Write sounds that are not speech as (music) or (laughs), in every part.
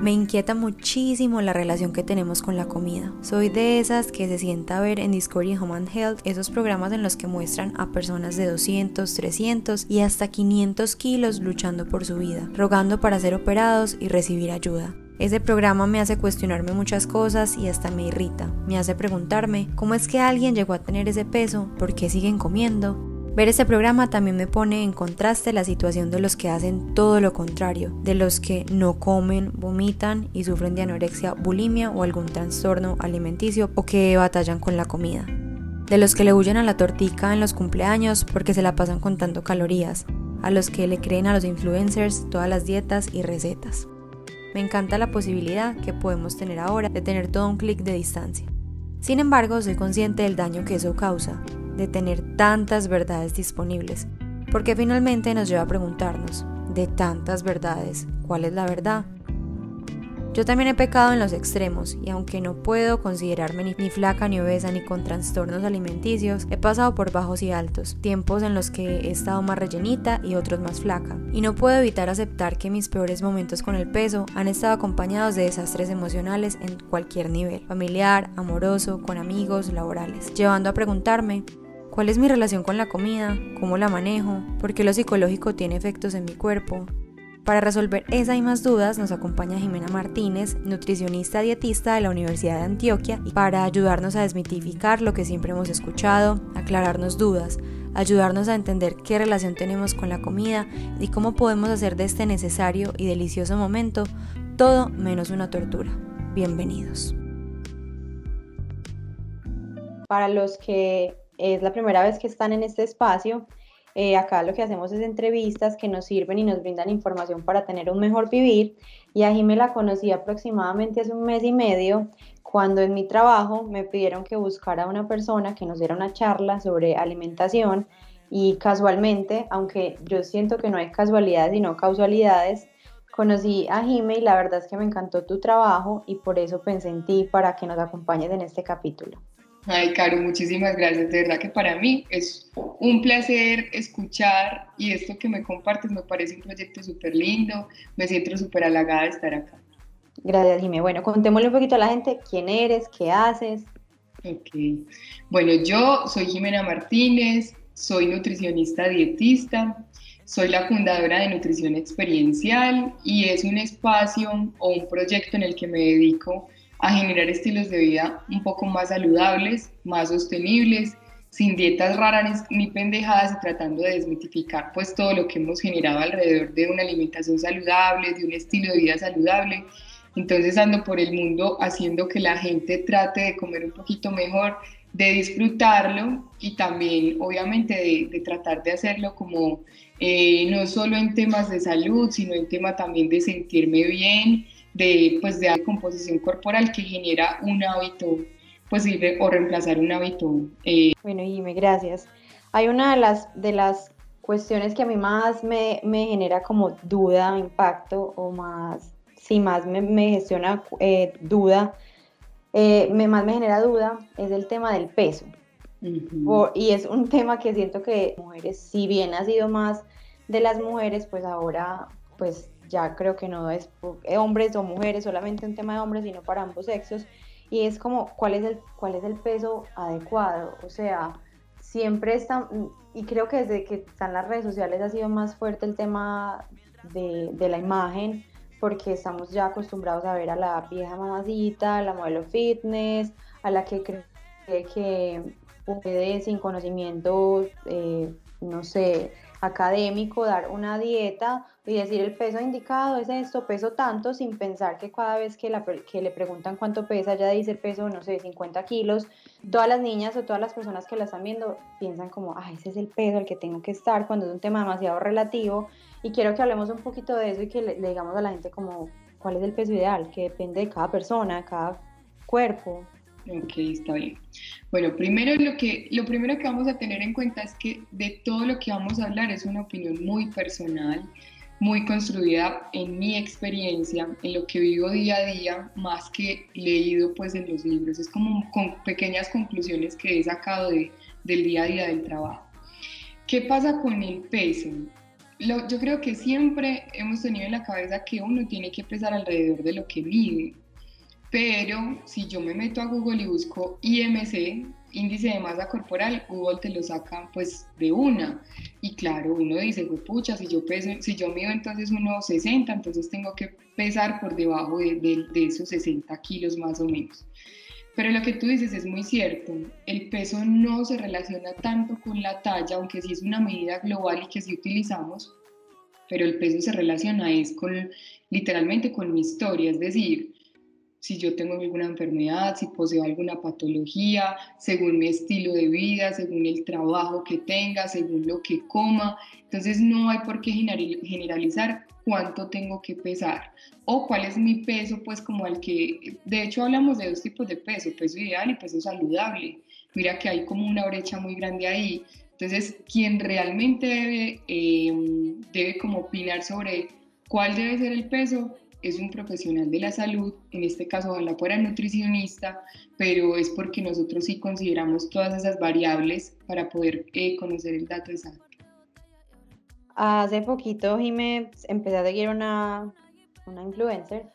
Me inquieta muchísimo la relación que tenemos con la comida. Soy de esas que se sienta a ver en Discovery Home and Health esos programas en los que muestran a personas de 200, 300 y hasta 500 kilos luchando por su vida, rogando para ser operados y recibir ayuda. Ese programa me hace cuestionarme muchas cosas y hasta me irrita. Me hace preguntarme cómo es que alguien llegó a tener ese peso, por qué siguen comiendo, Ver este programa también me pone en contraste la situación de los que hacen todo lo contrario, de los que no comen, vomitan y sufren de anorexia, bulimia o algún trastorno alimenticio o que batallan con la comida. De los que le huyen a la tortica en los cumpleaños porque se la pasan contando calorías, a los que le creen a los influencers todas las dietas y recetas. Me encanta la posibilidad que podemos tener ahora de tener todo un clic de distancia. Sin embargo, soy consciente del daño que eso causa, de tener tantas verdades disponibles, porque finalmente nos lleva a preguntarnos, de tantas verdades, ¿cuál es la verdad? Yo también he pecado en los extremos y aunque no puedo considerarme ni, flaca ni obesa ni con trastornos alimenticios, he pasado por bajos y altos, tiempos en los que he estado más rellenita y otros más flaca. Y no puedo evitar aceptar que mis peores momentos con el peso han estado acompañados de desastres emocionales en cualquier nivel, familiar, amoroso, con amigos, laborales, llevando a preguntarme ¿Cuál es mi relación con la comida? ¿Cómo la manejo? ¿Por qué lo psicológico tiene efectos en mi cuerpo? Para resolver esa y más dudas nos acompaña Jimena Martínez, nutricionista dietista de la Universidad de Antioquia, para ayudarnos a desmitificar lo que siempre hemos escuchado, aclararnos dudas, ayudarnos a entender qué relación tenemos con la comida y cómo podemos hacer de este necesario y delicioso momento todo menos una tortura. Bienvenidos. Para los que es la primera vez que están en este espacio. Eh, acá lo que hacemos es entrevistas que nos sirven y nos brindan información para tener un mejor vivir. Y a me la conocí aproximadamente hace un mes y medio, cuando en mi trabajo me pidieron que buscara a una persona que nos diera una charla sobre alimentación. Y casualmente, aunque yo siento que no hay casualidades sino causalidades, conocí a Jime y la verdad es que me encantó tu trabajo y por eso pensé en ti para que nos acompañes en este capítulo. Ay, Caro, muchísimas gracias. De verdad que para mí es un placer escuchar y esto que me compartes me parece un proyecto súper lindo. Me siento súper halagada de estar acá. Gracias, Jimé. Bueno, contémosle un poquito a la gente quién eres, qué haces. Ok. Bueno, yo soy Jimena Martínez, soy nutricionista dietista, soy la fundadora de Nutrición Experiencial y es un espacio o un proyecto en el que me dedico a generar estilos de vida un poco más saludables, más sostenibles, sin dietas raras ni pendejadas y tratando de desmitificar pues todo lo que hemos generado alrededor de una alimentación saludable, de un estilo de vida saludable. Entonces ando por el mundo haciendo que la gente trate de comer un poquito mejor, de disfrutarlo y también obviamente de, tratar de hacerlo como eh, no solo en temas de salud, sino en tema también de sentirme bien, de, pues, de composición corporal que genera un hábito pues, o reemplazar un hábito. Eh. Bueno, Jimmy, gracias. Hay una de las, de las cuestiones que a mí más me, me genera como duda, impacto, o más, sí, más me, me gestiona eh, duda, eh, me, más me genera duda, es el tema del peso. y es un tema que siento que mujeres, si bien ha sido más de las mujeres, pues ahora pues ya creo que no es eh, hombres o mujeres, solamente un tema de hombres, sino para ambos sexos. Y es como, ¿cuál es el, cuál es el peso adecuado? O sea, siempre está, y creo que desde que están las redes sociales ha sido más fuerte el tema de, la imagen, porque estamos ya acostumbrados a ver a la vieja mamacita, a la modelo fitness, a la que cree que puede sin conocimiento, eh, no sé, académico dar una dieta y decir el peso indicado es esto, peso tanto, sin pensar que cada vez que, la, que le preguntan cuánto pesa, ya dice el peso, no sé, 50 kilos, todas las niñas o todas las personas que la están viendo piensan como, ah, ese es el peso al que tengo que estar, cuando es un tema demasiado relativo. Y quiero que hablemos un poquito de eso y que le, le digamos a la gente como, cuál es el peso ideal, que depende de cada persona, cada cuerpo. Ok, está bien. Bueno, primero lo, que, lo primero que vamos a tener en cuenta es que de todo lo que vamos a hablar es una opinión muy personal, muy construida en mi experiencia, en lo que vivo día a día, más que leído pues en los libros. Es como con pequeñas conclusiones que he sacado de, del día a día del trabajo. ¿Qué pasa con el peso? yo creo que siempre hemos tenido en la cabeza que uno tiene que pesar alrededor de lo que mide. Pero si yo me meto a Google y busco IMC, índice de masa corporal, Google te lo saca pues de una. Y claro, uno dice, pucha, si yo peso, si yo mido entonces 1,60, entonces tengo que pesar por debajo de, de, esos 60 kilos más o menos. Pero lo que tú dices es muy cierto, el peso no se relaciona tanto con la talla, aunque sí es una medida global y que sí utilizamos, pero el peso se relaciona es con literalmente con mi historia, es decir, si yo tengo alguna enfermedad, si poseo alguna patología, según mi estilo de vida, según el trabajo que tenga, según lo que coma. Entonces no hay por qué generalizar cuánto tengo que pesar o cuál es mi peso, pues como al que, de hecho hablamos de dos tipos de peso, peso ideal y peso saludable. Mira que hay como una brecha muy grande ahí. Entonces, quien realmente debe, eh, debe como opinar sobre cuál debe ser el peso es un profesional de la salud, en este caso ojalá fuera nutricionista, pero es porque nosotros sí consideramos todas esas variables para poder eh, conocer el dato exacto. Hace poquito, Jimé, empecé a seguir una, una influencer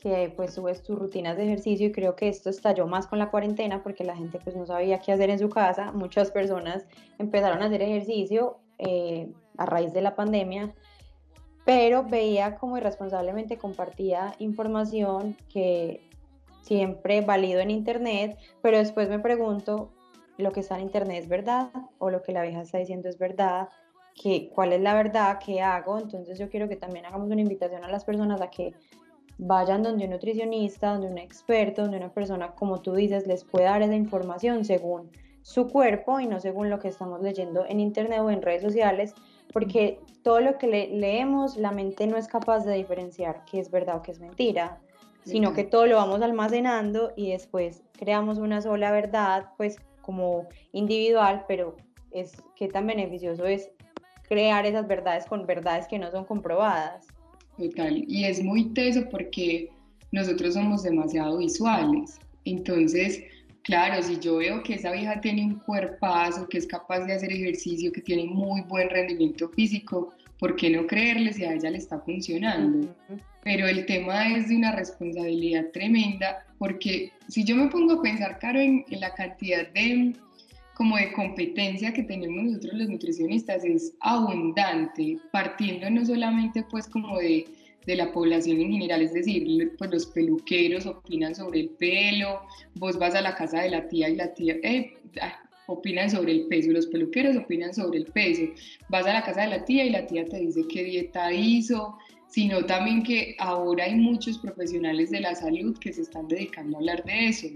que pues sube sus rutinas de ejercicio y creo que esto estalló más con la cuarentena porque la gente pues no sabía qué hacer en su casa. Muchas personas empezaron a hacer ejercicio eh, a raíz de la pandemia pero veía como irresponsablemente compartía información que siempre valido en internet, pero después me pregunto, ¿lo que está en internet es verdad o lo que la vieja está diciendo es verdad? ¿Qué, ¿Cuál es la verdad? ¿Qué hago? Entonces yo quiero que también hagamos una invitación a las personas a que vayan donde un nutricionista, donde un experto, donde una persona, como tú dices, les pueda dar esa información según su cuerpo y no según lo que estamos leyendo en internet o en redes sociales, porque todo lo que leemos, la mente no es capaz de diferenciar qué es verdad o qué es mentira, sino que todo lo vamos almacenando y después creamos una sola verdad, pues como individual, pero es que tan beneficioso es crear esas verdades con verdades que no son comprobadas. Total, y es muy teso porque nosotros somos demasiado visuales, entonces Claro, si yo veo que esa vieja tiene un cuerpazo, que es capaz de hacer ejercicio, que tiene muy buen rendimiento físico, ¿por qué no creerle si a ella le está funcionando? Pero el tema es de una responsabilidad tremenda, porque si yo me pongo a pensar, Caro, en, en la cantidad de como de competencia que tenemos nosotros los nutricionistas es abundante, partiendo no solamente pues como de de la población en general, es decir, pues los peluqueros opinan sobre el pelo, vos vas a la casa de la tía y la tía eh, ah, opinan sobre el peso, los peluqueros opinan sobre el peso, vas a la casa de la tía y la tía te dice qué dieta hizo, sino también que ahora hay muchos profesionales de la salud que se están dedicando a hablar de eso.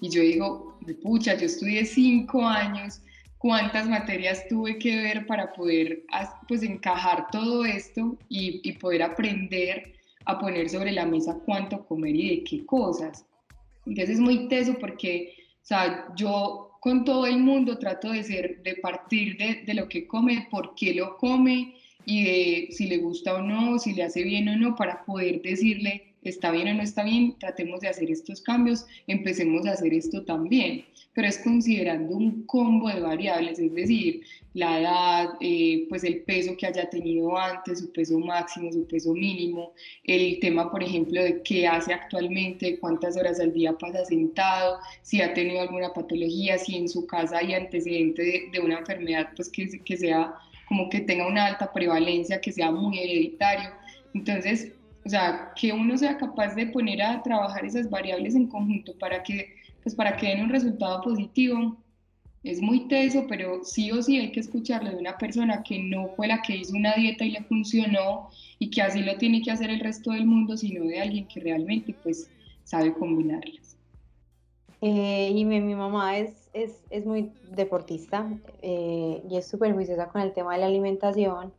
Y yo digo, pucha, yo estudié cinco años cuántas materias tuve que ver para poder pues encajar todo esto y, y, poder aprender a poner sobre la mesa cuánto comer y de qué cosas. Entonces es muy teso porque, o sea, yo con todo el mundo trato de ser, de partir de, de lo que come, por qué lo come y de si le gusta o no, si le hace bien o no, para poder decirle está bien o no está bien, tratemos de hacer estos cambios, empecemos a hacer esto también pero es considerando un combo de variables, es decir, la edad, eh, pues el peso que haya tenido antes, su peso máximo, su peso mínimo, el tema, por ejemplo, de qué hace actualmente, cuántas horas al día pasa sentado, si ha tenido alguna patología, si en su casa hay antecedente de, una enfermedad, pues que, que sea como que tenga una alta prevalencia, que sea muy hereditario. Entonces, o sea, que uno sea capaz de poner a trabajar esas variables en conjunto para que pues para que den un resultado positivo, es muy teso, pero sí o sí hay que escucharlo de una persona que no fue la que hizo una dieta y le funcionó y que así lo tiene que hacer el resto del mundo, sino de alguien que realmente pues sabe combinarlas. Eh, y mi, mamá es, es, es muy deportista eh, y es súper juiciosa con el tema de la alimentación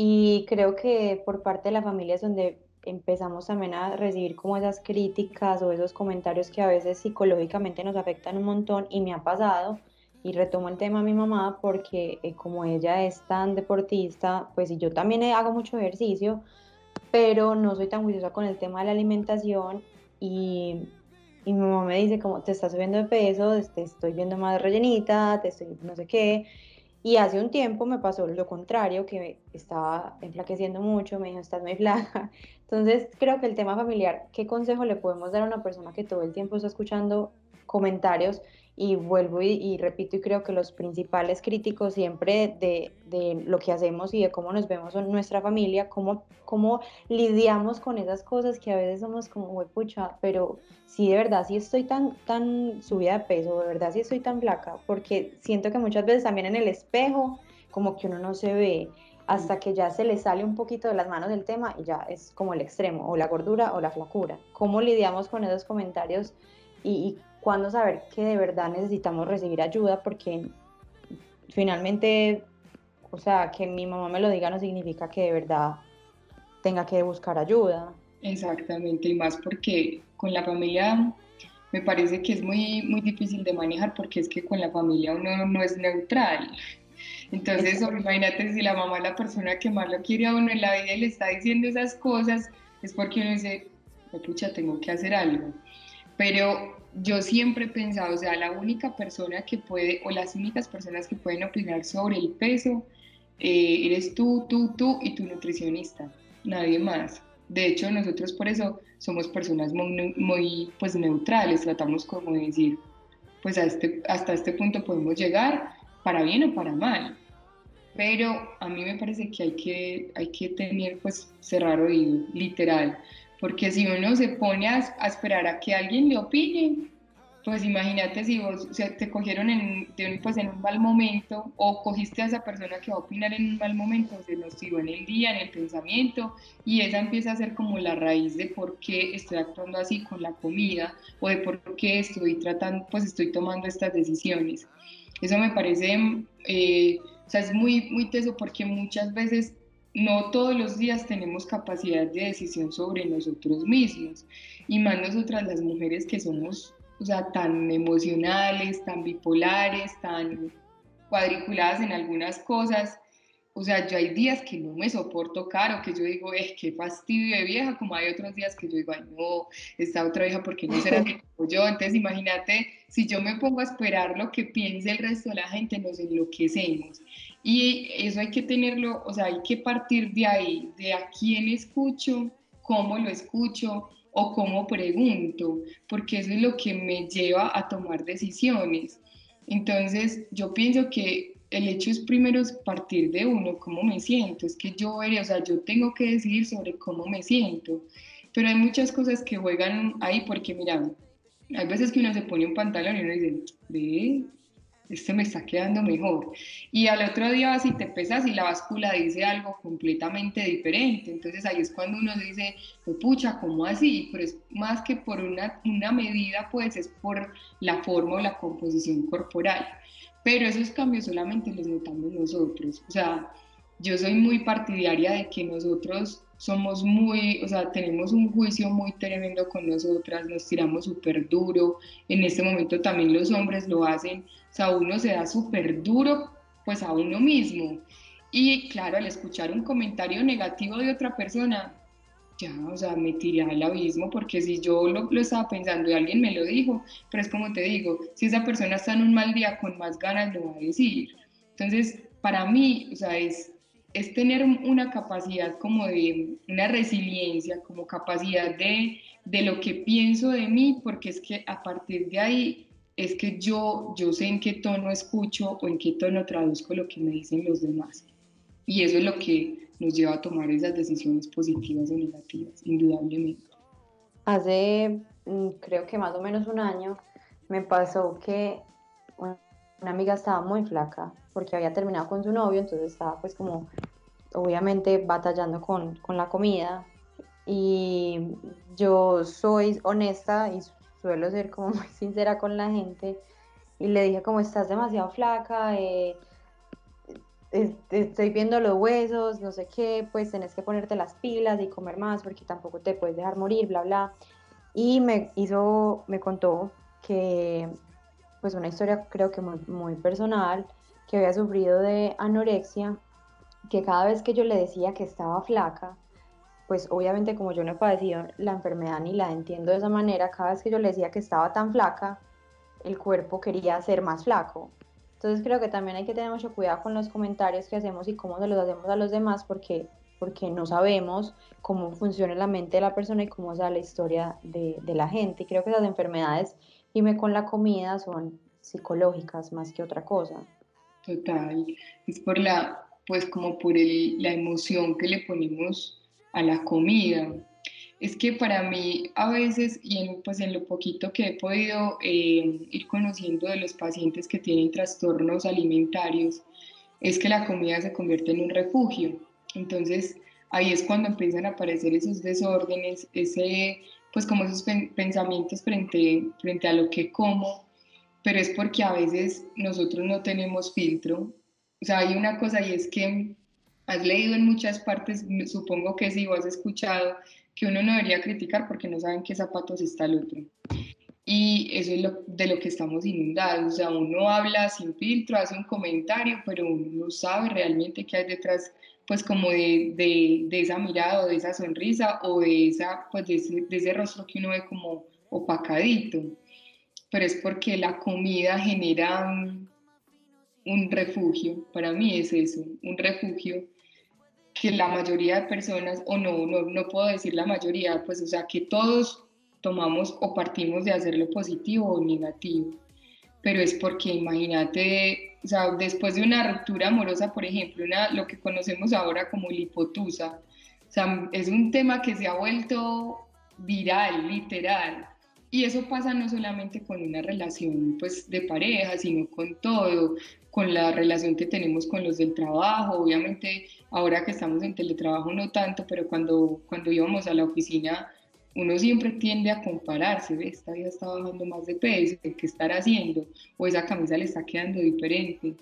y creo que por parte de la familia es donde empezamos también a recibir como esas críticas o esos comentarios que a veces psicológicamente nos afectan un montón y me ha pasado y retomo el tema a mi mamá porque eh, como ella es tan deportista, pues yo también hago mucho ejercicio, pero no soy tan juiciosa con el tema de la alimentación y, y mi mamá me dice como te estás subiendo de peso, te estoy viendo más rellenita, te estoy no sé qué. Y hace un tiempo me pasó lo contrario, que estaba enflaqueciendo mucho, me dijo, estás muy flaca. (laughs) Entonces, creo que el tema familiar, ¿qué consejo le podemos dar a una persona que todo el tiempo está escuchando comentarios? Y vuelvo y, repito y creo que los principales críticos siempre de, de, lo que hacemos y de cómo nos vemos en nuestra familia, cómo, cómo lidiamos con esas cosas que a veces somos como, pucha, pero si de verdad sí estoy tan, tan subida de peso, de verdad sí estoy tan flaca, porque siento que muchas veces también en el espejo, como que uno no se ve, hasta que ya se le sale un poquito de las manos del tema y ya es como el extremo, o la gordura o la flacura. ¿Cómo lidiamos con esos comentarios y, y cuándo saber que de verdad necesitamos recibir ayuda? Porque finalmente, o sea, que mi mamá me lo diga no significa que de verdad tenga que buscar ayuda. Exactamente, y más porque con la familia me parece que es muy, muy difícil de manejar porque es que con la familia uno no es neutral. Entonces, imagínate si la mamá es la persona que más lo quiere a uno en la vida y le está diciendo esas cosas, es porque uno dice, pucha, tengo que hacer algo. Pero yo siempre he pensado, o sea, la única persona que puede, o las únicas personas que pueden opinar sobre el peso, eh, eres tú, tú, tú y tu nutricionista, nadie más. De hecho, nosotros por eso somos personas muy, pues, neutrales, tratamos como de decir, pues a este, hasta este punto podemos llegar, para bien o para mal. Pero a mí me parece que hay que, hay que tener, pues, cerrar oído, literal. Porque si uno se pone a, esperar a que alguien le opine, pues imagínate si vos te cogieron en, pues en un mal momento o cogiste a esa persona que va a opinar en un mal momento, se nos tiró en el día, en el pensamiento y esa empieza a ser como la raíz de por qué estoy actuando así con la comida o de por qué estoy tratando, pues estoy tomando estas decisiones. Eso me parece, eh, o sea, es muy, muy teso porque muchas veces no todos los días tenemos capacidad de decisión sobre nosotros mismos y más nosotras las mujeres que somos, o sea, tan emocionales, tan bipolares, tan cuadriculadas en algunas cosas, o sea, yo hay días que no me soporto caro, que yo digo, es que fastidio de vieja, como hay otros días que yo digo, ay no, esta otra vieja, ¿por qué no será que yo? Entonces imagínate, si yo me pongo a esperar lo que piense el resto de la gente, nos enloquecemos. Y eso hay que tenerlo, o sea, hay que partir de ahí, de a quién escucho, cómo lo escucho o cómo pregunto, porque eso es lo que me lleva a tomar decisiones. Entonces, yo pienso que el hecho es primero partir de uno, cómo me siento, es que yo o sea, yo tengo que decidir sobre cómo me siento, pero hay muchas cosas que juegan ahí porque mira, hay veces que uno se pone un pantalón y uno dice, ve, este me está quedando mejor. Y al otro día vas y te pesas y la báscula dice algo completamente diferente. Entonces ahí es cuando uno dice, pucha, ¿cómo así? Pero es más que por una, una medida, pues es por la forma o la composición corporal. Pero esos cambios solamente los notamos nosotros. O sea, yo soy muy partidaria de que nosotros somos muy, o sea, tenemos un juicio muy tremendo con nosotras, nos tiramos súper duro. En este momento también los hombres lo hacen. O sea, uno se da súper duro pues a uno mismo. Y claro, al escuchar un comentario negativo de otra persona, ya, o sea, me tiré al abismo porque si yo lo, lo, estaba pensando y alguien me lo dijo, pero es como te digo, si esa persona está en un mal día, con más ganas lo va a decir. Entonces, para mí, o sea, es, es tener una capacidad como de, una resiliencia, como capacidad de, de lo que pienso de mí, porque es que a partir de ahí es que yo, yo sé en qué tono escucho o en qué tono traduzco lo que me dicen los demás. Y eso es lo que nos lleva a tomar esas decisiones positivas o negativas, indudablemente. Hace, mm, creo que más o menos un año, me pasó que una amiga estaba muy flaca porque había terminado con su novio, entonces estaba pues como obviamente batallando con, con la comida y yo soy honesta y suelo ser como (laughs) muy sincera con la gente y le dije como estás demasiado flaca, eh, estoy viendo los huesos, no sé qué, pues tenés que ponerte las pilas y comer más porque tampoco te puedes dejar morir, bla, bla. Y me hizo, me contó que, pues una historia creo que muy, muy personal, que había sufrido de anorexia, que cada vez que yo le decía que estaba flaca, pues obviamente como yo no he padecido la enfermedad ni la entiendo de esa manera, cada vez que yo le decía que estaba tan flaca, el cuerpo quería ser más flaco Entonces creo que también hay que tener mucho cuidado con los comentarios que hacemos y cómo se los hacemos a los demás porque, porque no sabemos cómo funciona la mente de la persona y cómo es la historia de, de la gente. Y creo que esas enfermedades, y me con la comida, son psicológicas más que otra cosa. Total, es por la, pues como por el, la emoción que le ponemos a la comida. Es que para mí a veces, y en, pues en lo poquito que he podido eh, ir conociendo de los pacientes que tienen trastornos alimentarios, es que la comida se convierte en un refugio. Entonces ahí es cuando empiezan a aparecer esos desórdenes, ese, pues como esos pensamientos frente, frente a lo que como, pero es porque a veces nosotros no tenemos filtro. O sea, hay una cosa y es que has leído en muchas partes, supongo que sí, o has escuchado, que uno no debería criticar porque no saben qué zapatos está el otro. Y eso es lo, de lo que estamos inundados. O sea, uno habla sin filtro, hace un comentario, pero uno no sabe realmente qué hay detrás, pues como de, de, de esa mirada o de esa sonrisa o de, esa, pues de, ese, de ese rostro que uno ve como opacadito pero es porque la comida genera un, refugio, para mí es eso, un refugio que la mayoría de personas, o no, no, no puedo decir la mayoría, pues o sea, que todos tomamos o partimos de hacer lo positivo o negativo, pero es porque imagínate, o sea, después de una ruptura amorosa, por ejemplo, una, lo que conocemos ahora como lipotusa, o sea, es un tema que se ha vuelto viral, literal, y eso pasa no solamente con una relación pues, de pareja, sino con todo, con la relación que tenemos con los del trabajo. Obviamente, ahora que estamos en teletrabajo no tanto, pero cuando, cuando íbamos a la oficina, uno siempre tiende a compararse, esta vida está bajando más de peso, ¿qué estar haciendo? O esa camisa le está quedando diferente.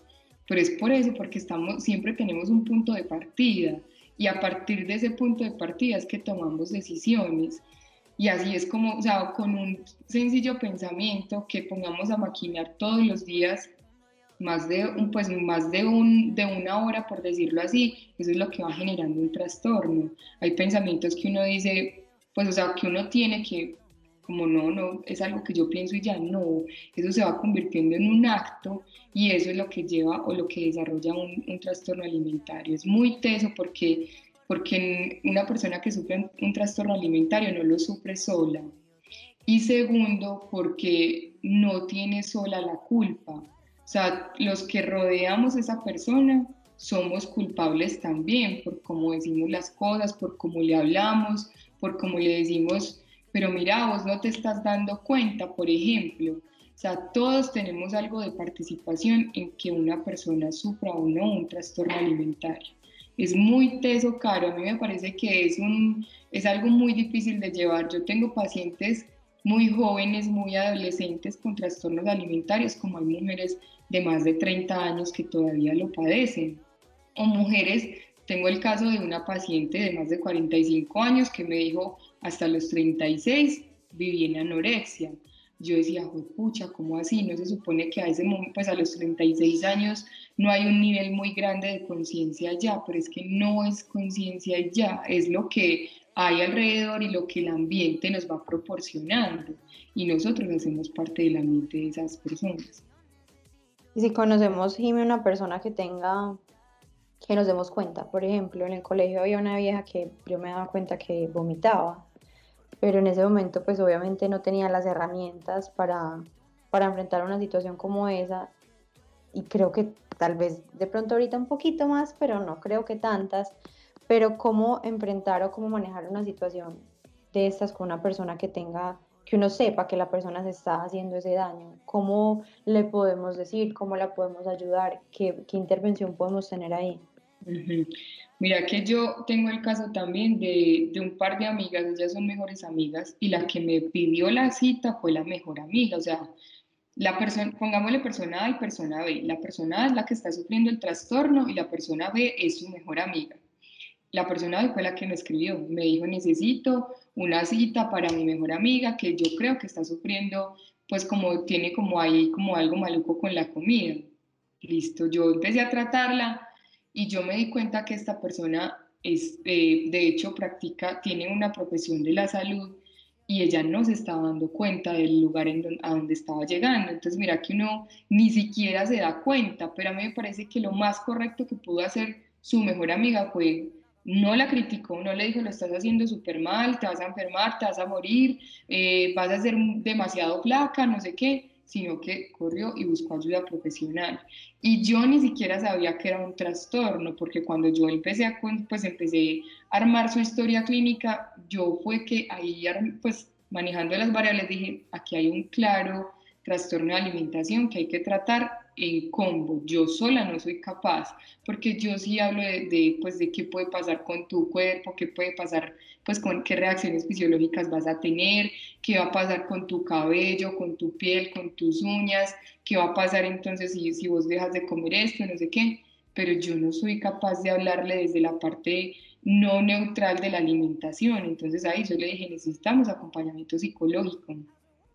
Pero es por eso, porque estamos, siempre tenemos un punto de partida y a partir de ese punto de partida es que tomamos decisiones. Y así es como, o sea, con un sencillo pensamiento que pongamos a maquinar todos los días más de un, pues más de, un, de una hora, por decirlo así, eso es lo que va generando un trastorno. Hay pensamientos que uno dice, pues o sea, que uno tiene que, como no, no, es algo que yo pienso y ya no, eso se va convirtiendo en un acto y eso es lo que lleva o lo que desarrolla un, un trastorno alimentario. Es muy teso porque porque una persona que sufre un trastorno alimentario no lo sufre sola. Y segundo, porque no tiene sola la culpa. O sea, los que rodeamos a esa persona somos culpables también por cómo decimos las cosas, por cómo le hablamos, por cómo le decimos, pero mira, vos no te estás dando cuenta, por ejemplo. O sea, todos tenemos algo de participación en que una persona sufra o no un trastorno alimentario es muy teso, caro. A mí me parece que es, un, es algo muy difícil de llevar. Yo tengo pacientes muy jóvenes, muy adolescentes con trastornos alimentarios, como hay mujeres de más de 30 años que todavía lo padecen. O mujeres, tengo el caso de una paciente de más de 45 años que me dijo, hasta los 36 viví en anorexia yo decía, pucha, ¿cómo así? No se supone que a ese momento, pues a los 36 años no hay un nivel muy grande de conciencia ya, pero es que no es conciencia ya, es lo que hay alrededor y lo que el ambiente nos va proporcionando y nosotros hacemos parte del ambiente de esas personas. Y si conocemos, Jimmy, una persona que tenga, que nos demos cuenta, por ejemplo, en el colegio había una vieja que yo me daba cuenta que vomitaba pero en ese momento pues obviamente no tenía las herramientas para, para enfrentar una situación como esa. Y creo que tal vez de pronto ahorita un poquito más, pero no creo que tantas, pero cómo enfrentar o cómo manejar una situación de estas con una persona que tenga, que uno sepa que la persona se está haciendo ese daño, cómo le podemos decir, cómo la podemos ayudar, qué, qué intervención podemos tener ahí. Mira que yo tengo el caso también de, de, un par de amigas, ellas son mejores amigas, y la que me pidió la cita fue la mejor amiga, o sea, la persona, pongámosle persona A y persona B, la persona A es la que está sufriendo el trastorno y la persona B es su mejor amiga. La persona B fue la que me escribió, me dijo necesito una cita para mi mejor amiga que yo creo que está sufriendo, pues como tiene como ahí como algo maluco con la comida. Listo, yo empecé a tratarla y yo me di cuenta que esta persona es, eh, de hecho, practica, tiene una profesión de la salud y ella no se estaba dando cuenta del lugar en a donde estaba llegando. Entonces, mira que uno ni siquiera se da cuenta, pero a mí me parece que lo más correcto que pudo hacer su mejor amiga fue no la criticó, no le dijo lo estás haciendo súper mal, te vas a enfermar, te vas a morir, eh, vas a ser demasiado flaca, no sé qué, sino que corrió y buscó ayuda profesional. Y yo ni siquiera sabía que era un trastorno, porque cuando yo empecé a, pues empecé a armar su historia clínica, yo fue que ahí, pues manejando las variables, dije, aquí hay un claro trastorno de alimentación que hay que tratar en combo. Yo sola no soy capaz, porque yo sí hablo de, pues, de qué puede pasar con tu cuerpo, qué puede pasar, pues con qué reacciones fisiológicas vas a tener, qué va a pasar con tu cabello, con tu piel, con tus uñas, qué va a pasar entonces si, si vos dejas de comer esto, no sé qué, pero yo no soy capaz de hablarle desde la parte no neutral de la alimentación. Entonces ahí yo le dije, necesitamos acompañamiento psicológico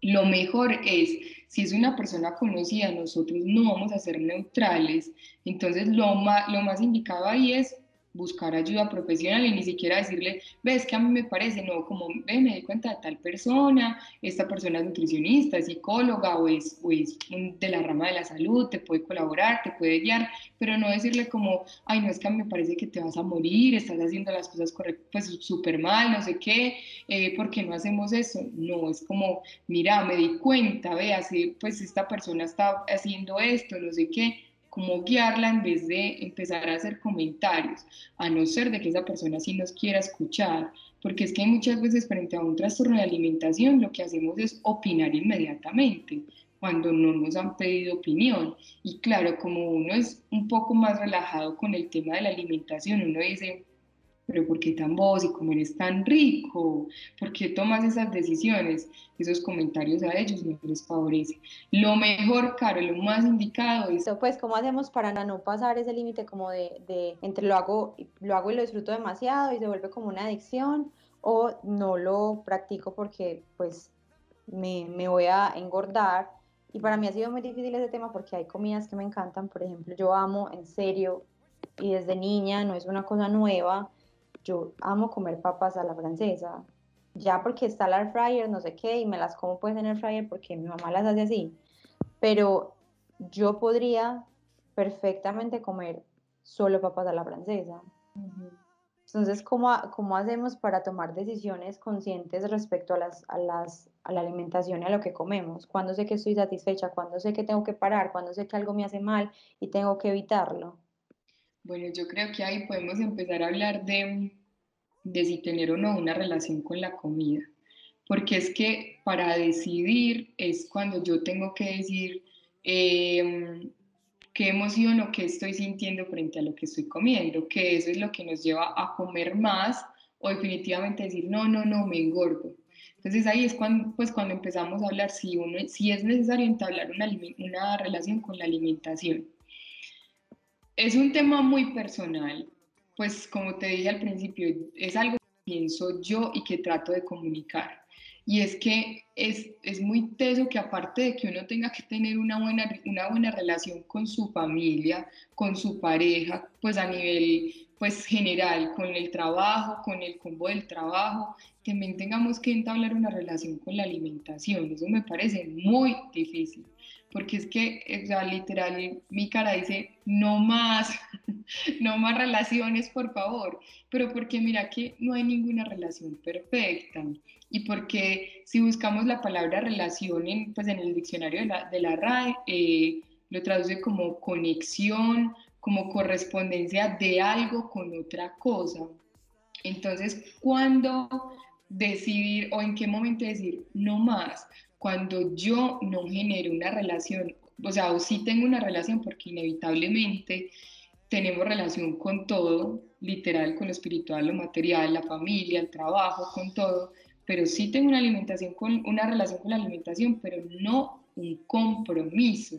lo mejor es, si es una persona conocida, nosotros no vamos a ser neutrales, entonces lo más, lo más indicado ahí es buscar ayuda profesional y ni siquiera decirle, ves que a mí me parece, no, como, ve, me di cuenta de tal persona, esta persona es nutricionista, es psicóloga o es, o es de la rama de la salud, te puede colaborar, te puede guiar, pero no decirle como, ay, no, es que a mí me parece que te vas a morir, estás haciendo las cosas correctas, pues súper mal, no sé qué, eh, ¿por qué no hacemos eso? No, es como, mira, me di cuenta, ve, así, pues esta persona está haciendo esto, no sé qué, cómo guiarla en vez de empezar a hacer comentarios, a no ser de que esa persona sí nos quiera escuchar, porque es que muchas veces frente a un trastorno de alimentación lo que hacemos es opinar inmediatamente cuando no nos han pedido opinión. Y claro, como uno es un poco más relajado con el tema de la alimentación, uno dice, pero ¿por qué tan vos y cómo eres tan rico? ¿Por qué tomas esas decisiones? Esos comentarios a ellos no les favorece. Lo mejor, Caro, lo más indicado es... Pues, ¿cómo hacemos para no pasar ese límite como de, de, entre lo hago, lo hago y lo disfruto demasiado y se vuelve como una adicción o no lo practico porque pues me, me voy a engordar? Y para mí ha sido muy difícil ese tema porque hay comidas que me encantan, por ejemplo, yo amo en serio y desde niña no es una cosa nueva yo amo comer papas a la francesa, ya porque está el air fryer, no sé qué, y me las como pues en el fryer porque mi mamá las hace así, pero yo podría perfectamente comer solo papas a la francesa. Entonces, ¿cómo, ¿cómo, hacemos para tomar decisiones conscientes respecto a, las, a, las, a la alimentación y a lo que comemos? ¿Cuándo sé que estoy satisfecha? ¿Cuándo sé que tengo que parar? ¿Cuándo sé que algo me hace mal y tengo que evitarlo? Bueno, yo creo que ahí podemos empezar a hablar de, de si tener o no una relación con la comida, porque es que para decidir es cuando yo tengo que decir em, qué emoción o qué estoy sintiendo frente a lo que estoy comiendo, que eso es lo que nos lleva a comer más o definitivamente decir, no, no, no, me engordo. Entonces ahí es cuando, pues, cuando empezamos a hablar si, uno, si es necesario entablar una, una relación con la alimentación. Es un tema muy personal, pues como te dije al principio, es algo que pienso yo y que trato de comunicar. Y es que es, es, muy teso que aparte de que uno tenga que tener una buena, una buena relación con su familia, con su pareja, pues a nivel pues general, con el trabajo, con el combo del trabajo, también tengamos que entablar una relación con la alimentación. Eso me parece muy difícil porque es que, o literal, mi cara dice, no más, (laughs) no más relaciones, por favor, pero porque mira que no hay ninguna relación perfecta y porque si buscamos la palabra relación en, pues en el diccionario de la, de la RAE, eh, lo traduce como conexión, como correspondencia de algo con otra cosa. Entonces, ¿cuándo decidir o en qué momento decir no más? Cuando yo no genero una relación, o sea, o sí tengo una relación porque inevitablemente tenemos relación con todo, literal, con lo espiritual, lo material, la familia, el trabajo, con todo, pero sí tengo una alimentación con una relación con la alimentación, pero no un compromiso.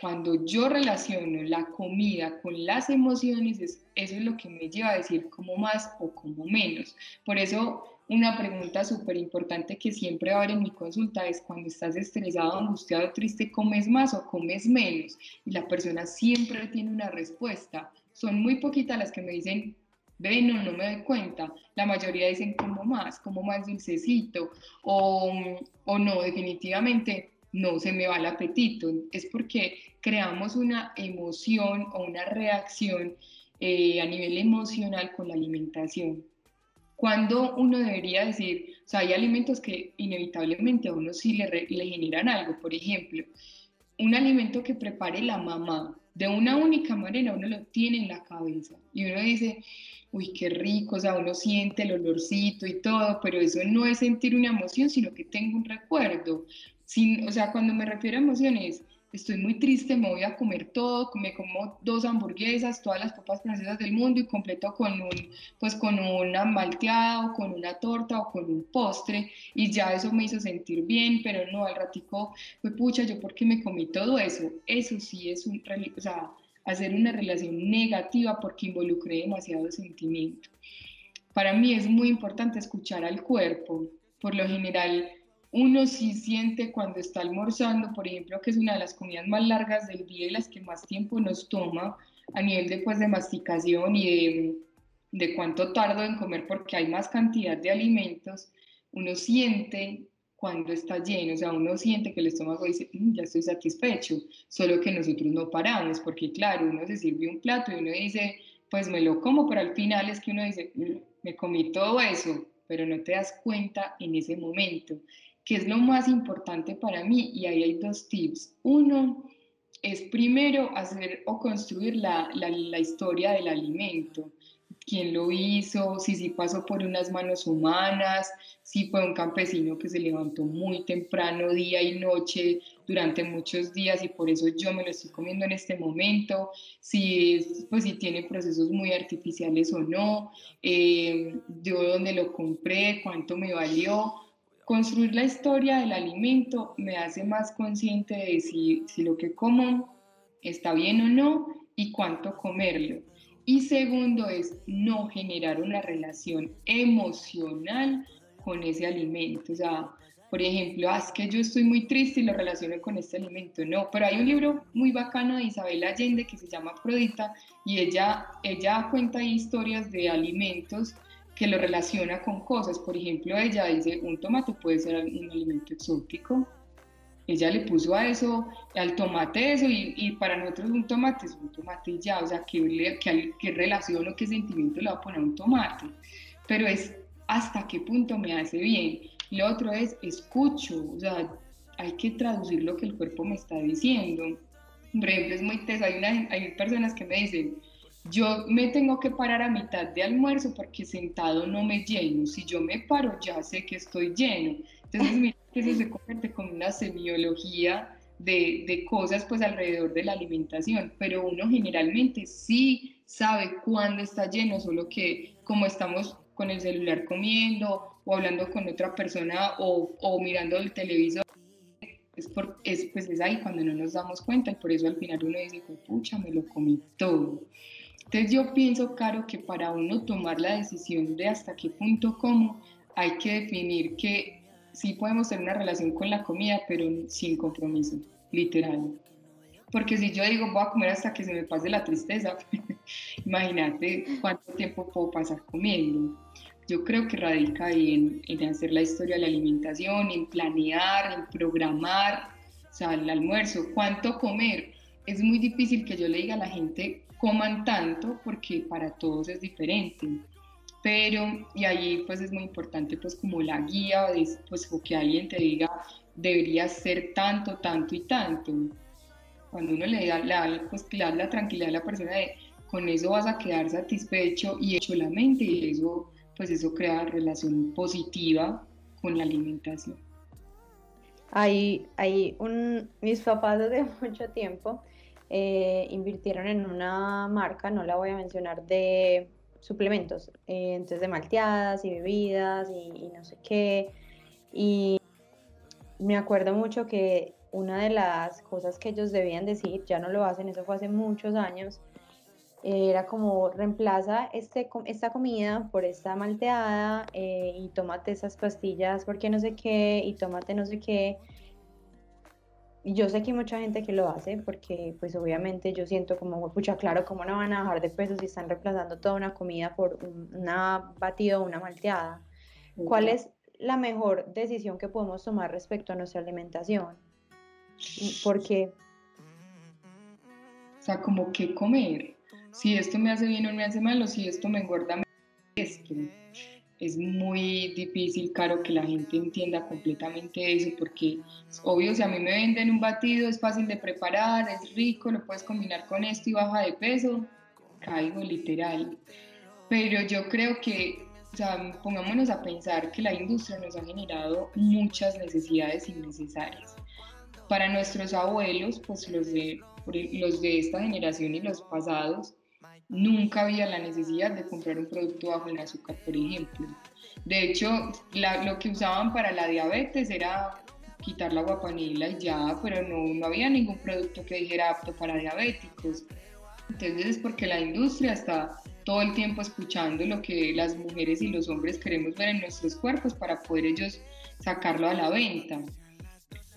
Cuando yo relaciono la comida con las emociones, eso es lo que me lleva a decir como más o como menos. Por eso una pregunta súper importante que siempre va a haber en mi consulta es cuando estás estresado, angustiado, triste, ¿comes más o comes menos? Y la persona siempre tiene una respuesta. Son muy poquitas las que me dicen, ve, no, no me doy cuenta. La mayoría dicen como más, como más dulcecito, o, o no, definitivamente no se me va el apetito. Es porque creamos una emoción o una reacción eh, a nivel emocional con la alimentación. Cuando uno debería decir, o sea, hay alimentos que inevitablemente a uno sí le, le generan algo. Por ejemplo, un alimento que prepare la mamá de una única manera, uno lo tiene en la cabeza y uno dice, uy, qué rico, o sea, uno siente el olorcito y todo, pero eso no es sentir una emoción, sino que tengo un recuerdo. Sin, o sea, cuando me refiero a emociones, estoy muy triste, me voy a comer todo, me como dos hamburguesas, todas las papas francesas del mundo y completo con un, pues con una malteada o con una torta o con un postre. Y ya eso me hizo sentir bien, pero no, al ratico fue pucha, yo porque me comí todo eso, eso sí es un, o sea, hacer una relación negativa porque involucré demasiado sentimiento. Para mí es muy importante escuchar al cuerpo, por lo general uno sí siente cuando está almorzando, por ejemplo, que es una de las comidas más largas del día y las que más tiempo nos toma a nivel de, pues, de masticación y de, de cuánto tardo en comer porque hay más cantidad de alimentos, uno siente cuando está lleno, o sea, uno siente que el estómago dice, mm, ya estoy satisfecho, solo que nosotros no paramos, porque claro, uno se sirve un plato y uno dice, pues me lo como, pero al final es que uno dice, mm, me comí todo eso, pero no te das cuenta en ese momento que es lo más importante para mí y ahí hay dos tips. Uno es primero hacer o construir la, la, historia del alimento. ¿Quién lo hizo? Si sí pasó por unas manos humanas, si fue un campesino que se levantó muy temprano, día y noche, durante muchos días y por eso yo me lo estoy comiendo en este momento, si, pues, si tiene procesos muy artificiales o no, eh, yo dónde lo compré, cuánto me valió Construir la historia del alimento me hace más consciente de si, lo que como está bien o no y cuánto comerlo. Y segundo es no generar una relación emocional con ese alimento. O sea, por ejemplo, ah, es que yo estoy muy triste y lo relaciono con este alimento. No, pero hay un libro muy bacano de Isabel Allende que se llama Afrodita y ella, ella cuenta historias de alimentos que lo relaciona con cosas. Por ejemplo, ella dice, un tomate puede ser un alimento exótico. Ella le puso a eso, al tomate eso, y, para nosotros un tomate es un tomate ya, o sea, ¿qué, qué, qué relación o qué sentimiento le va a poner a un tomate? Pero es hasta qué punto me hace bien. Lo otro es escucho, o sea, hay que traducir lo que el cuerpo me está diciendo. Por ejemplo, es muy teso, hay, hay personas que me dicen, yo me tengo que parar a mitad de almuerzo porque sentado no me lleno. Si yo me paro, ya sé que estoy lleno. Entonces, (laughs) mira que eso se convierte como una semiología de, de, cosas pues alrededor de la alimentación, pero uno generalmente sí sabe cuándo está lleno, solo que como estamos con el celular comiendo o hablando con otra persona o, o mirando el televisor, es, por, es, pues es ahí cuando no nos damos cuenta y por eso al final uno dice, pucha, me lo comí todo. Entonces yo pienso, Caro, que para uno tomar la decisión de hasta qué punto como, hay que definir que sí podemos tener una relación con la comida, pero sin compromiso, literal. Porque si yo digo voy a comer hasta que se me pase la tristeza, (laughs) imagínate cuánto tiempo puedo pasar comiendo. Yo creo que radica en, en hacer la historia de la alimentación, en planear, en programar, o sea, el almuerzo, cuánto comer. Es muy difícil que yo le diga a la gente coman tanto porque para todos es diferente. Pero, y ahí pues es muy importante pues como la guía, pues o que alguien te diga, debería ser tanto, tanto y tanto. Cuando uno le da, la, pues, le da la tranquilidad a la persona de, con eso vas a quedar satisfecho y hecho la mente y eso, pues eso crea relación positiva con la alimentación. Hay, hay un, mis papás desde (laughs) mucho tiempo eh, invirtieron en una marca, no la voy a mencionar, de suplementos, eh, entonces de malteadas y bebidas y, no sé qué. Y me acuerdo mucho que una de las cosas que ellos debían decir, ya no lo hacen, eso fue hace muchos años, era como reemplaza este, esta comida por esta malteada eh, y tómate esas pastillas porque no sé qué y tómate no sé qué yo sé que hay mucha gente que lo hace porque pues obviamente yo siento como, pucha, claro, ¿cómo no van a bajar de peso si están reemplazando toda una comida por una batida o una malteada? ¿Cuál es la mejor decisión que podemos tomar respecto a nuestra alimentación? Porque... O sea, como qué comer. Si esto me hace bien o me hace mal, o si esto me engorda, me esto es muy difícil, Caro, que la gente entienda completamente eso, porque obvio, si a mí me venden un batido, es fácil de preparar, es rico, lo puedes combinar con esto y baja de peso, caigo literal. Pero yo creo que, o sea, pongámonos a pensar que la industria nos ha generado muchas necesidades innecesarias. Para nuestros abuelos, pues los de, los de esta generación y los pasados, nunca había la necesidad de comprar un producto bajo en azúcar, por ejemplo. De hecho, lo que usaban para la diabetes era quitar la guapanila y ya, pero no, no había ningún producto que dijera apto para diabéticos. Entonces es porque la industria está todo el tiempo escuchando lo que las mujeres y los hombres queremos ver en nuestros cuerpos para poder ellos sacarlo a la venta.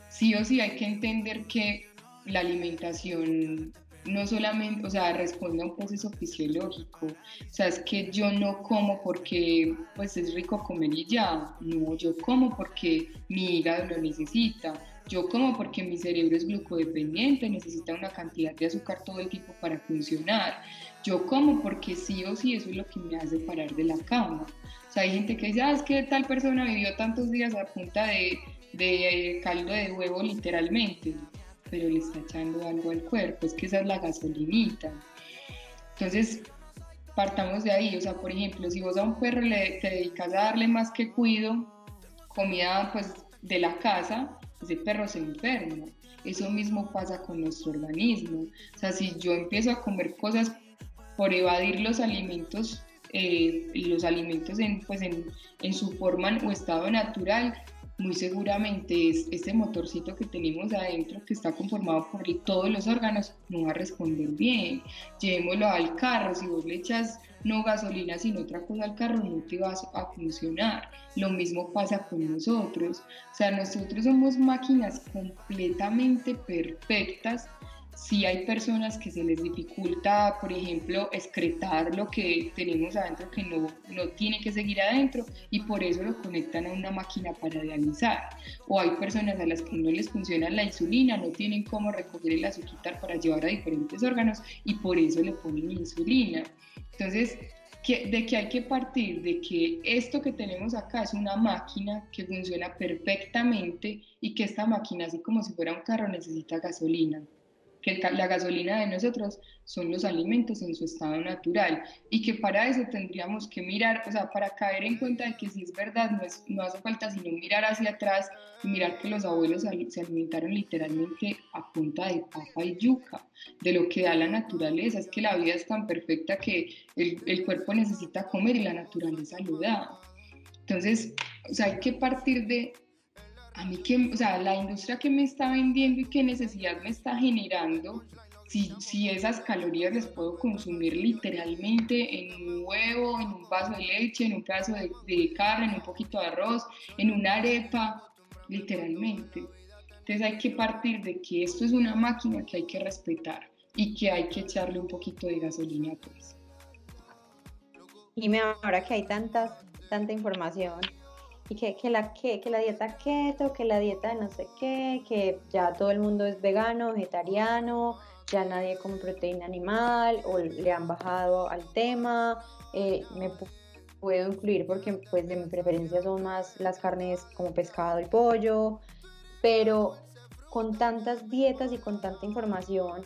Sí o sí hay que entender que la alimentación no solamente, o sea, responde a un proceso fisiológico. O sea, es que yo no como porque pues es rico comer y ya. No, yo como porque mi hígado lo necesita. Yo como porque mi cerebro es glucodependiente, necesita una cantidad de azúcar todo el tiempo para funcionar. Yo como porque sí o sí eso es lo que me hace parar de la cama. O sea, hay gente que dice, ah, es que tal persona vivió tantos días a punta de, de caldo de huevo literalmente pero le está echando algo al cuerpo, es que esa es la gasolinita. Entonces, partamos de ahí, o sea, por ejemplo, si vos a un perro le, te dedicas a darle más que cuido, comida pues de la casa, ese perro se enferma. Eso mismo pasa con nuestro organismo. O sea, si yo empiezo a comer cosas por evadir los alimentos, eh, los alimentos en, pues en, en su forma o estado natural, muy seguramente es este motorcito que tenemos adentro que está conformado por todos los órganos no va a responder bien. Llevémoslo al carro, si vos le echas no gasolina sino otra cosa al carro no te va a funcionar. Lo mismo pasa con nosotros. O sea, nosotros somos máquinas completamente perfectas si hay personas que se les dificulta, por ejemplo, excretar lo que tenemos adentro que no, no tiene que seguir adentro y por eso lo conectan a una máquina para dializar. O hay personas a las que no les funciona la insulina, no tienen cómo recoger el azúcar para llevar a diferentes órganos y por eso le ponen insulina. Entonces, de que hay que partir de que esto que tenemos acá es una máquina que funciona perfectamente y que esta máquina, así como si fuera un carro, necesita gasolina que la gasolina de nosotros son los alimentos en su estado natural y que para eso tendríamos que mirar, o sea, para caer en cuenta de que si es verdad, no, es, no hace falta sino mirar hacia atrás y mirar que los abuelos se alimentaron literalmente a punta de papa y yuca, de lo que da la naturaleza, es que la vida es tan perfecta que el, el cuerpo necesita comer y la naturaleza lo da. Entonces, o sea, hay que partir de a mí que, o sea, la industria que me está vendiendo y qué necesidad me está generando, si, si esas calorías las puedo consumir literalmente en un huevo, en un vaso de leche, en un pedazo de, de carne, en un poquito de arroz, en una arepa, literalmente. Entonces hay que partir de que esto es una máquina que hay que respetar y que hay que echarle un poquito de gasolina pues. Y me ahora que hay tantas, tanta información, y que, que, la, que, que la dieta keto, que la dieta no sé qué, que ya todo el mundo es vegano, vegetariano, ya nadie come proteína animal o le han bajado al tema, eh, me puedo incluir porque pues de mi preferencia son más las carnes como pescado y pollo, pero con tantas dietas y con tanta información,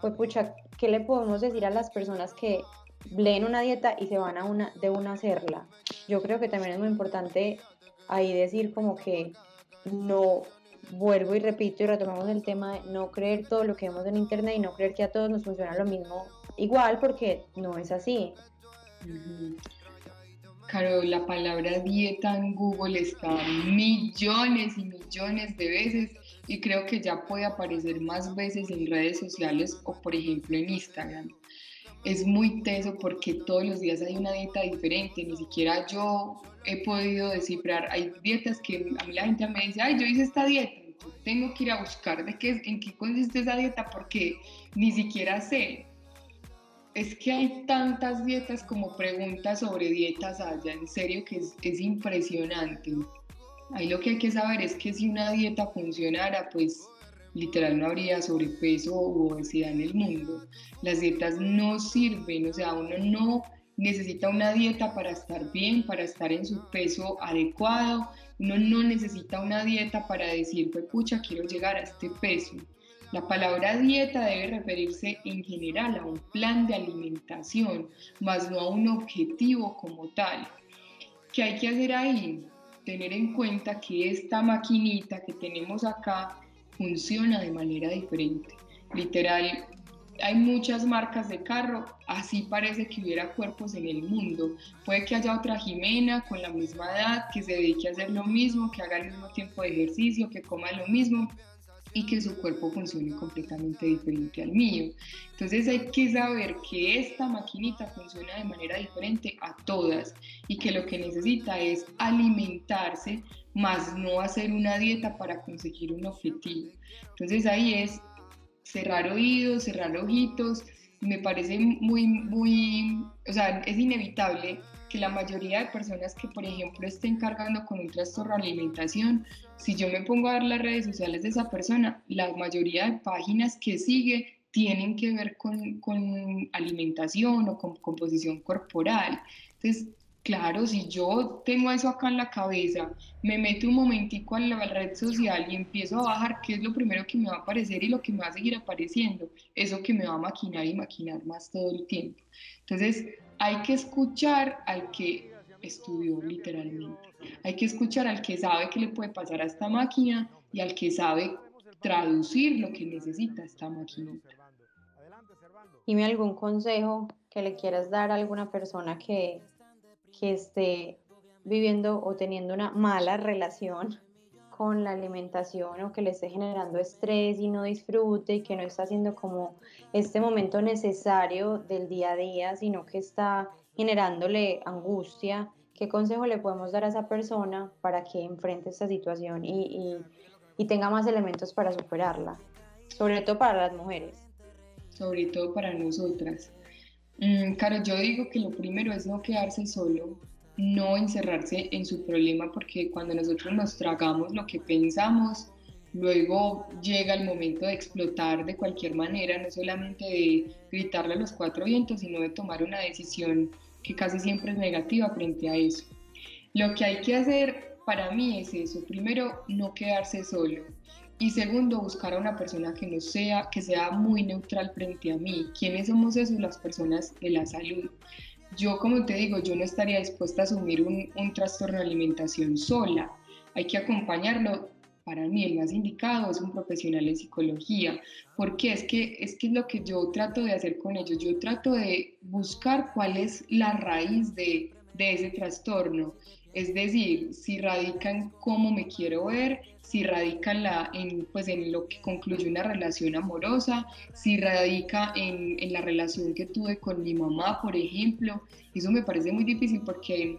pues pucha, ¿qué le podemos decir a las personas que leen una dieta y se van a una, de una hacerla? Yo creo que también es muy importante ahí decir como que no vuelvo y repito y retomamos el tema de no creer todo lo que vemos en internet y no creer que a todos nos funciona lo mismo igual porque no es así. Claro, la palabra dieta en Google está millones y millones de veces y creo que ya puede aparecer más veces en redes sociales o por ejemplo en Instagram es muy teso porque todos los días hay una dieta diferente, ni siquiera yo he podido descifrar, hay dietas que a mí la gente me dice, ay, yo hice esta dieta, tengo que ir a buscar de qué, en qué consiste esa dieta porque ni siquiera sé. Es que hay tantas dietas como preguntas sobre dietas allá, en serio que es, es impresionante. Ahí lo que hay que saber es que si una dieta funcionara, pues literal no habría sobrepeso o obesidad en el mundo. Las dietas no sirven, o sea, uno no necesita una dieta para estar bien, para estar en su peso adecuado, uno no necesita una dieta para decir, pues pucha, quiero llegar a este peso. La palabra dieta debe referirse en general a un plan de alimentación, más no a un objetivo como tal. ¿Qué hay que hacer ahí? Tener en cuenta que esta maquinita que tenemos acá funciona de manera diferente. Literal, hay muchas marcas de carro, así parece que hubiera cuerpos en el mundo. Puede que haya otra Jimena con la misma edad, que se dedique a hacer lo mismo, que haga el mismo tiempo de ejercicio, que coma lo mismo y que su cuerpo funcione completamente diferente al mío. Entonces hay que saber que esta maquinita funciona de manera diferente a todas y que lo que necesita es alimentarse, más no hacer una dieta para conseguir un objetivo. Entonces ahí es cerrar oídos, cerrar ojitos. Me parece muy, muy, o sea, es inevitable que la mayoría de personas que, por ejemplo, estén cargando con un trastorno de alimentación, si yo me pongo a ver las redes sociales de esa persona, la mayoría de páginas que sigue tienen que ver con, con alimentación o con composición corporal. Entonces, Claro, si yo tengo eso acá en la cabeza, me meto un momentico a la red social y empiezo a bajar, ¿qué es lo primero que me va a aparecer y lo que me va a seguir apareciendo? Eso que me va a maquinar y maquinar más todo el tiempo. Entonces, hay que escuchar al que estudió literalmente. Hay que escuchar al que sabe qué le puede pasar a esta máquina y al que sabe traducir lo que necesita esta máquina. Dime algún consejo que le quieras dar a alguna persona que que esté viviendo o teniendo una mala relación con la alimentación o que le esté generando estrés y no disfrute y que no está haciendo como este momento necesario del día a día, sino que está generándole angustia, ¿qué consejo le podemos dar a esa persona para que enfrente esta situación y, y tenga más elementos para superarla? Sobre todo para las mujeres. Sobre todo para nosotras. Mm, yo digo que lo primero es no quedarse solo, no encerrarse en su problema, porque cuando nosotros nos tragamos lo que pensamos, luego llega el momento de explotar de cualquier manera, no solamente de gritarle a los cuatro vientos, sino de tomar una decisión que casi siempre es negativa frente a eso. Lo que hay que hacer para mí es eso, primero no quedarse solo, y segundo, buscar a una persona que no sea, que sea muy neutral frente a mí. ¿Quiénes somos esos? Las personas de la salud. Yo, como te digo, yo no estaría dispuesta a asumir un, trastorno de alimentación sola. Hay que acompañarlo para mí el más indicado es un profesional en psicología, porque es que es que lo que yo trato de hacer con ellos, yo trato de buscar cuál es la raíz de, de ese trastorno, es decir, si radica en cómo me quiero ver, si radica en, la, en, pues en lo que concluye una relación amorosa, si radica en, en la relación que tuve con mi mamá, por ejemplo. Eso me parece muy difícil porque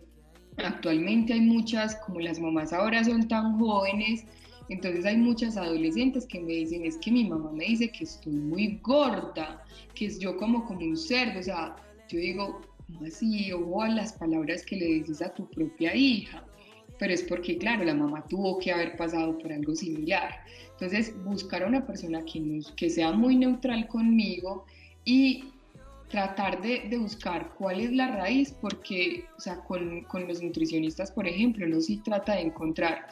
actualmente hay muchas, como las mamás ahora son tan jóvenes, entonces hay muchas adolescentes que me dicen, es que mi mamá me dice que estoy muy gorda, que es yo como como un cerdo, o sea, yo digo, ¿cómo así? A las palabras que le dices a tu propia hija pero es porque, claro, la mamá tuvo que haber pasado por algo similar. Entonces, buscar a una persona que, nos, que sea muy neutral conmigo y tratar de, de, buscar cuál es la raíz, porque, o sea, con, con los nutricionistas, por ejemplo, no se trata de encontrar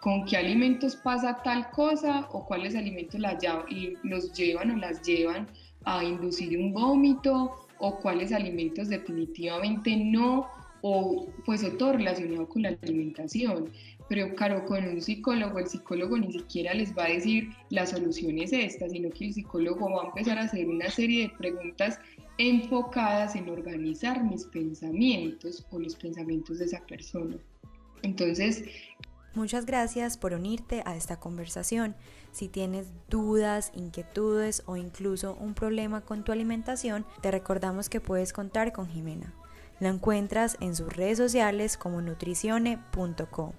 con qué alimentos pasa tal cosa o cuáles alimentos la, y los llevan o las llevan a inducir un vómito o cuáles alimentos definitivamente no o pues todo relacionado con la alimentación. Pero claro, con un psicólogo, el psicólogo ni siquiera les va a decir la solución es esta, sino que el psicólogo va a empezar a hacer una serie de preguntas enfocadas en organizar mis pensamientos o los pensamientos de esa persona. Entonces, Muchas gracias por unirte a esta conversación. Si tienes dudas, inquietudes o incluso un problema con tu alimentación, te recordamos que puedes contar con Jimena. La encuentras en sus redes sociales como nutricione.com.